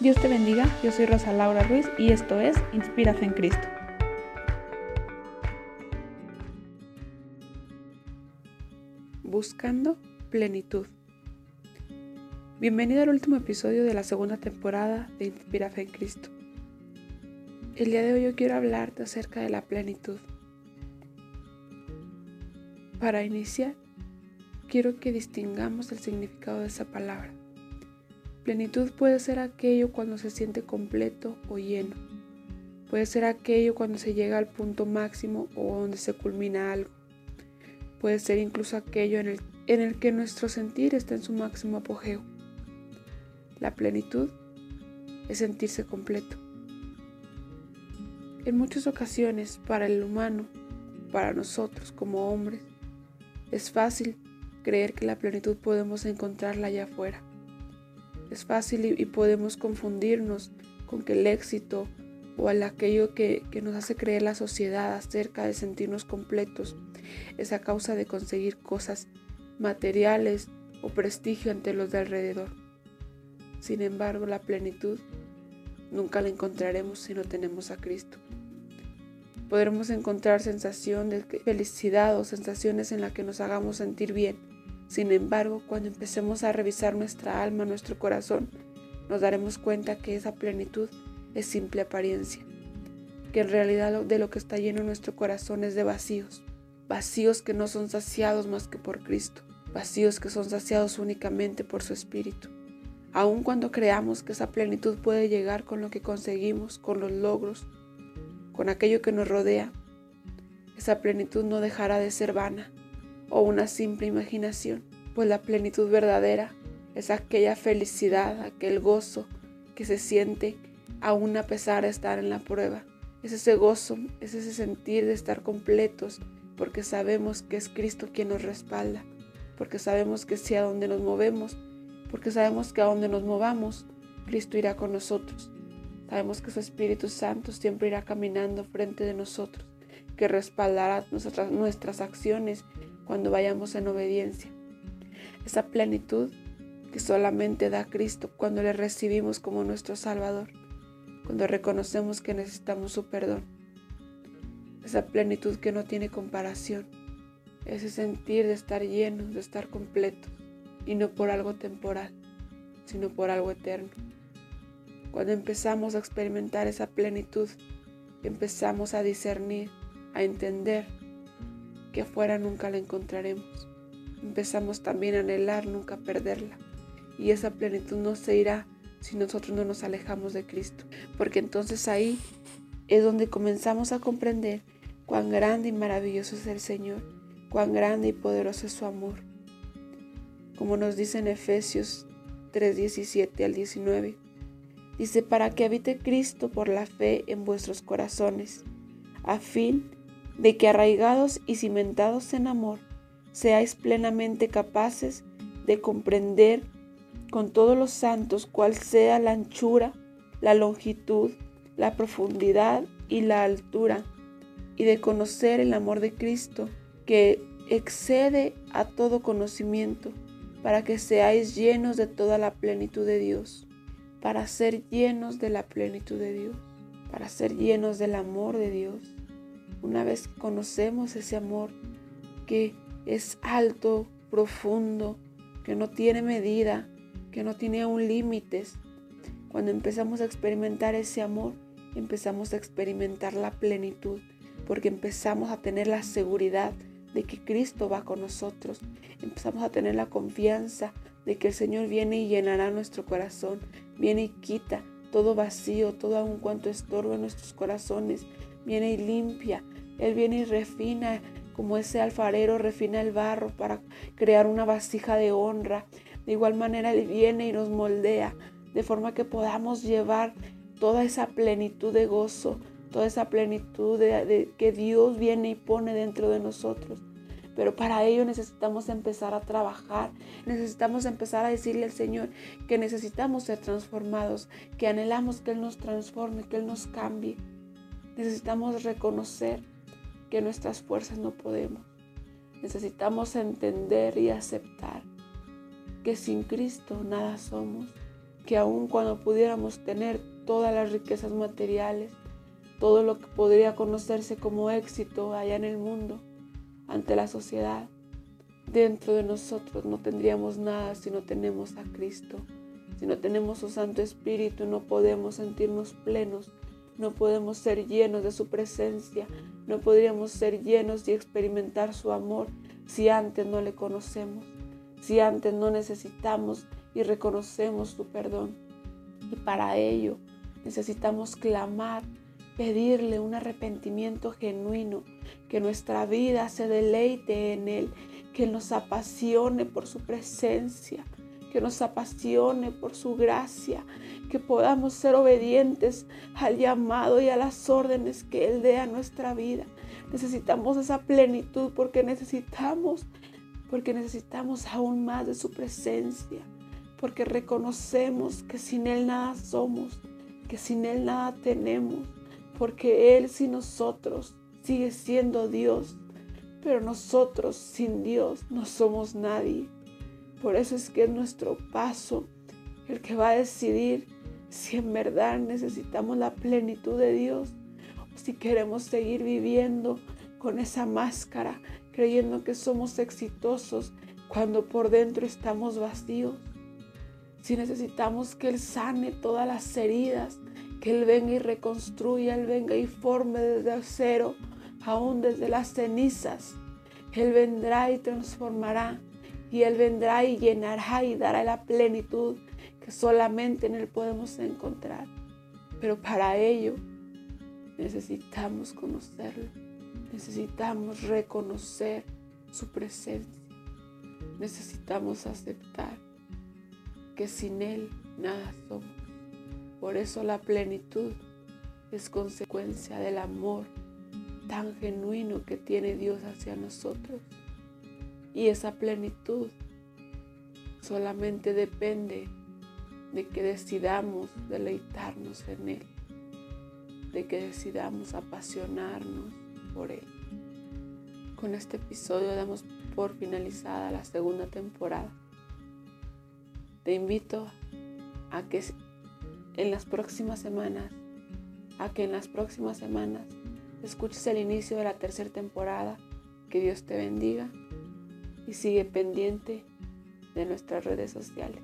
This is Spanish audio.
Dios te bendiga, yo soy Rosa Laura Ruiz y esto es Inspírate en Cristo. Buscando plenitud. Bienvenido al último episodio de la segunda temporada de Inspírate en Cristo. El día de hoy yo quiero hablarte acerca de la plenitud. Para iniciar, quiero que distingamos el significado de esa palabra. Plenitud puede ser aquello cuando se siente completo o lleno. Puede ser aquello cuando se llega al punto máximo o donde se culmina algo. Puede ser incluso aquello en el, en el que nuestro sentir está en su máximo apogeo. La plenitud es sentirse completo. En muchas ocasiones, para el humano, para nosotros como hombres, es fácil creer que la plenitud podemos encontrarla allá afuera. Es fácil y, podemos confundirnos con que el éxito o aquello que, que nos hace creer la sociedad acerca de sentirnos completos es a causa de conseguir cosas materiales o prestigio ante los de alrededor. Sin embargo, la plenitud nunca la encontraremos si no tenemos a Cristo. Podremos encontrar sensación de felicidad o sensaciones en las que nos hagamos sentir bien, sin embargo, cuando empecemos a revisar nuestra alma, nuestro corazón, nos daremos cuenta que esa plenitud es simple apariencia, que en realidad de lo que está lleno nuestro corazón es de vacíos, vacíos que no son saciados más que por Cristo, vacíos que son saciados únicamente por su Espíritu. Aun cuando creamos que esa plenitud puede llegar con lo que conseguimos, con los logros, con aquello que nos rodea, esa plenitud no dejará de ser vana, o una simple imaginación, pues la plenitud verdadera es aquella felicidad, aquel gozo que se siente aún a pesar de estar en la prueba. Es ese gozo, es ese sentir de estar completos, porque sabemos que es Cristo quien nos respalda, porque sabemos que si a donde nos movemos, porque sabemos que a donde nos movamos, Cristo irá con nosotros. Sabemos que su Espíritu Santo siempre irá caminando frente de nosotros, que respaldará nuestras, nuestras acciones cuando vayamos en obediencia. Esa plenitud que solamente da Cristo cuando le recibimos como nuestro Salvador, cuando reconocemos que necesitamos su perdón. Esa plenitud que no tiene comparación, ese sentir de estar lleno, de estar completo, y no por algo temporal, sino por algo eterno. Cuando empezamos a experimentar esa plenitud, empezamos a discernir, a entender que afuera nunca la encontraremos. Empezamos también a anhelar nunca perderla. Y esa plenitud no se irá si nosotros no nos alejamos de Cristo. Porque entonces ahí es donde comenzamos a comprender cuán grande y maravilloso es el Señor, cuán grande y poderoso es su amor. Como nos dice en Efesios 3:17 al 19, dice, para que habite Cristo por la fe en vuestros corazones, a fin de que arraigados y cimentados en amor, seáis plenamente capaces de comprender con todos los santos cuál sea la anchura, la longitud, la profundidad y la altura, y de conocer el amor de Cristo, que excede a todo conocimiento, para que seáis llenos de toda la plenitud de Dios, para ser llenos de la plenitud de Dios, para ser llenos del amor de Dios. Una vez conocemos ese amor que es alto, profundo, que no tiene medida, que no tiene aún límites, cuando empezamos a experimentar ese amor, empezamos a experimentar la plenitud, porque empezamos a tener la seguridad de que Cristo va con nosotros. Empezamos a tener la confianza de que el Señor viene y llenará nuestro corazón, viene y quita todo vacío, todo aun cuanto estorba nuestros corazones, viene y limpia. Él viene y refina, como ese alfarero refina el barro para crear una vasija de honra. De igual manera Él viene y nos moldea, de forma que podamos llevar toda esa plenitud de gozo, toda esa plenitud de, que Dios viene y pone dentro de nosotros. Pero para ello necesitamos empezar a trabajar, necesitamos empezar a decirle al Señor que necesitamos ser transformados, que anhelamos que Él nos transforme, que Él nos cambie. Necesitamos reconocer que nuestras fuerzas no podemos. Necesitamos entender y aceptar que sin Cristo nada somos, que aun cuando pudiéramos tener todas las riquezas materiales, todo lo que podría conocerse como éxito allá en el mundo, ante la sociedad, dentro de nosotros no tendríamos nada si no tenemos a Cristo. Si no tenemos su Santo Espíritu, no podemos sentirnos plenos, no podemos ser llenos de su presencia, no podríamos ser llenos y experimentar su amor si antes no le conocemos, si antes no necesitamos y reconocemos su perdón. Y para ello necesitamos clamar, pedirle un arrepentimiento genuino, que nuestra vida se deleite en Él, que nos apasione por su presencia, que nos apasione por su gracia, que podamos ser obedientes al llamado y a las órdenes que Él dé a nuestra vida. Necesitamos esa plenitud porque necesitamos, porque necesitamos aún más de su presencia, porque reconocemos que sin Él nada somos, que sin Él nada tenemos, porque Él sin nosotros sigue siendo Dios, pero nosotros sin Dios no somos nadie. Por eso es que es nuestro paso el que va a decidir si en verdad necesitamos la plenitud de Dios o si queremos seguir viviendo con esa máscara, creyendo que somos exitosos cuando por dentro estamos vacíos. Si necesitamos que Él sane todas las heridas, que Él venga y reconstruya, Él venga y forme desde cero, aún desde las cenizas. Él vendrá y transformará y Él vendrá y llenará y dará la plenitud que solamente en Él podemos encontrar. Pero para ello necesitamos conocerlo, necesitamos reconocer su presencia, necesitamos aceptar que sin Él nada somos. Por eso la plenitud es consecuencia del amor tan genuino que tiene Dios hacia nosotros. Y esa plenitud solamente depende de que decidamos deleitarnos en Él, de que decidamos apasionarnos por Él. Con este episodio damos por finalizada la segunda temporada. Te invito a que en las próximas semanas, a que en las próximas semanas escuches el inicio de la tercera temporada. Que Dios te bendiga y sigue pendiente de nuestras redes sociales.